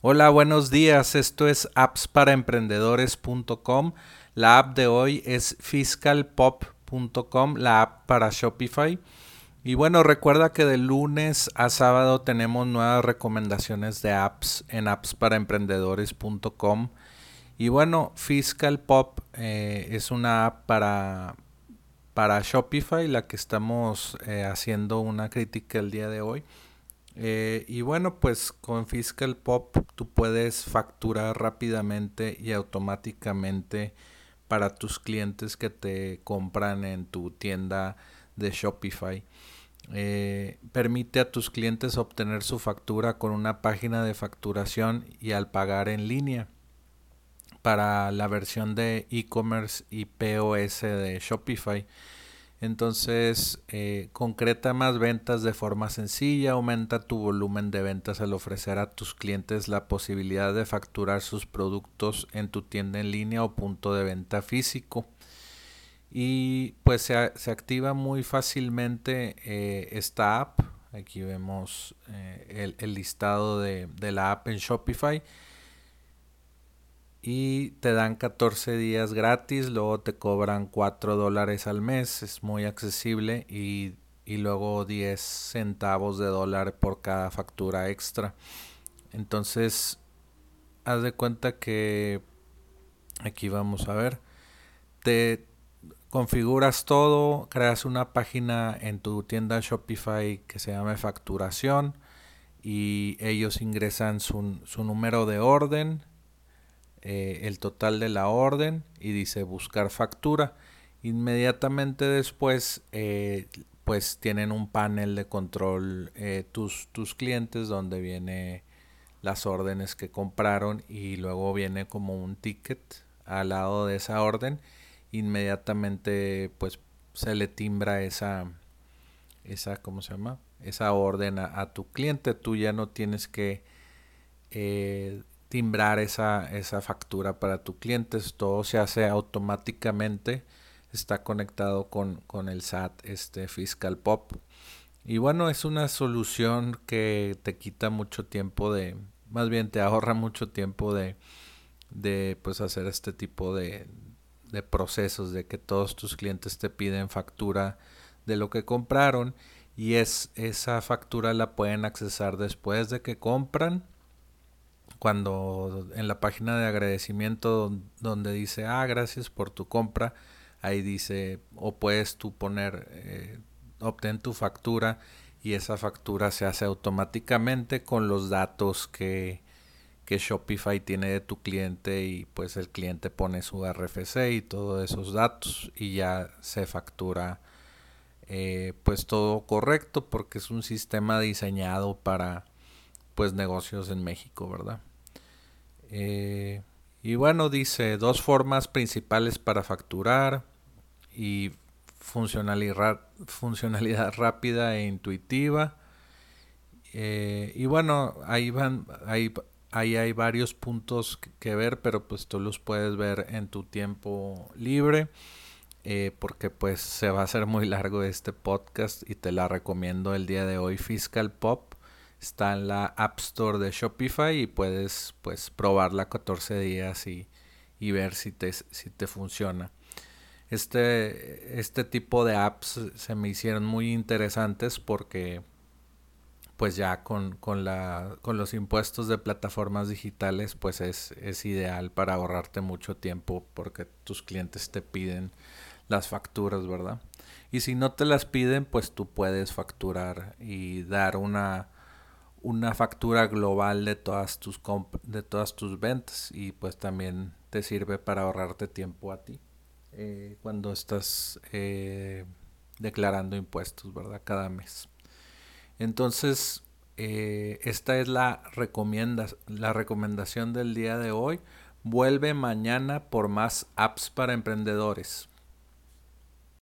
Hola, buenos días. Esto es appsparaemprendedores.com. La app de hoy es fiscalpop.com, la app para Shopify. Y bueno, recuerda que de lunes a sábado tenemos nuevas recomendaciones de apps en appsparaemprendedores.com. Y bueno, FiscalPop eh, es una app para, para Shopify, la que estamos eh, haciendo una crítica el día de hoy. Eh, y bueno, pues con Fiscal Pop tú puedes facturar rápidamente y automáticamente para tus clientes que te compran en tu tienda de Shopify. Eh, permite a tus clientes obtener su factura con una página de facturación y al pagar en línea para la versión de e-commerce y POS de Shopify. Entonces, eh, concreta más ventas de forma sencilla, aumenta tu volumen de ventas al ofrecer a tus clientes la posibilidad de facturar sus productos en tu tienda en línea o punto de venta físico. Y pues se, activa muy fácilmente eh, esta app. Aquí vemos eh, el, listado de la app en Shopify y te dan 14 días gratis, luego te cobran 4 dólares al mes, es muy accesible y, luego 10 centavos de dólar por cada factura extra. Entonces, haz de cuenta que aquí vamos a ver, te configuras todo, creas una página en tu tienda Shopify que se llama facturación y ellos ingresan su, su número de orden eh, el total de la orden y dice buscar factura. Inmediatamente después, eh, pues tienen un panel de control eh, tus, tus clientes donde viene las órdenes que compraron y luego viene como un ticket al lado de esa orden. Inmediatamente, pues se le timbra esa, esa, ¿cómo se llama? Esa orden a, tu cliente. Tú ya no tienes que timbrar esa, esa factura para tu cliente. Todo se hace automáticamente. Está conectado con, con el SAT, este Fiscal Pop. Y bueno, es una solución que te quita mucho tiempo de, más bien te ahorra mucho tiempo de, de pues hacer este tipo de, de procesos, de que todos tus clientes te piden factura de lo que compraron y es esa factura la pueden accesar después de que compran cuando en la página de agradecimiento donde dice, ah, gracias por tu compra, ahí dice, o puedes tú poner, eh, obtén tu factura y esa factura se hace automáticamente con los datos que, que Shopify tiene de tu cliente y pues el cliente pone su RFC y todos esos datos y ya se factura eh, pues todo correcto porque es un sistema diseñado para pues negocios en México, ¿verdad? Eh, y bueno, dice dos formas principales para facturar y funcionalidad, rápida e intuitiva. Eh, y bueno, ahí van, ahí, ahí hay varios puntos que ver, pero pues tú los puedes ver en tu tiempo libre. Eh, porque pues se va a hacer muy largo este podcast y te la recomiendo el día de hoy Fiscal Pop Está en la App Store de Shopify y puedes pues probarla 14 días y, ver si te, si te funciona. Este, este tipo de apps se me hicieron muy interesantes porque pues ya con, con, la, con los impuestos de plataformas digitales pues es, es ideal para ahorrarte mucho tiempo porque tus clientes te piden las facturas, ¿verdad? Y si no te las piden, pues tú puedes facturar y dar una, una factura global de todas tus de todas tus ventas y pues también te sirve para ahorrarte tiempo a ti eh, cuando estás eh, declarando impuestos verdad cada mes. Entonces eh, esta es la recomienda la recomendación del día de hoy. Vuelve mañana por más apps para emprendedores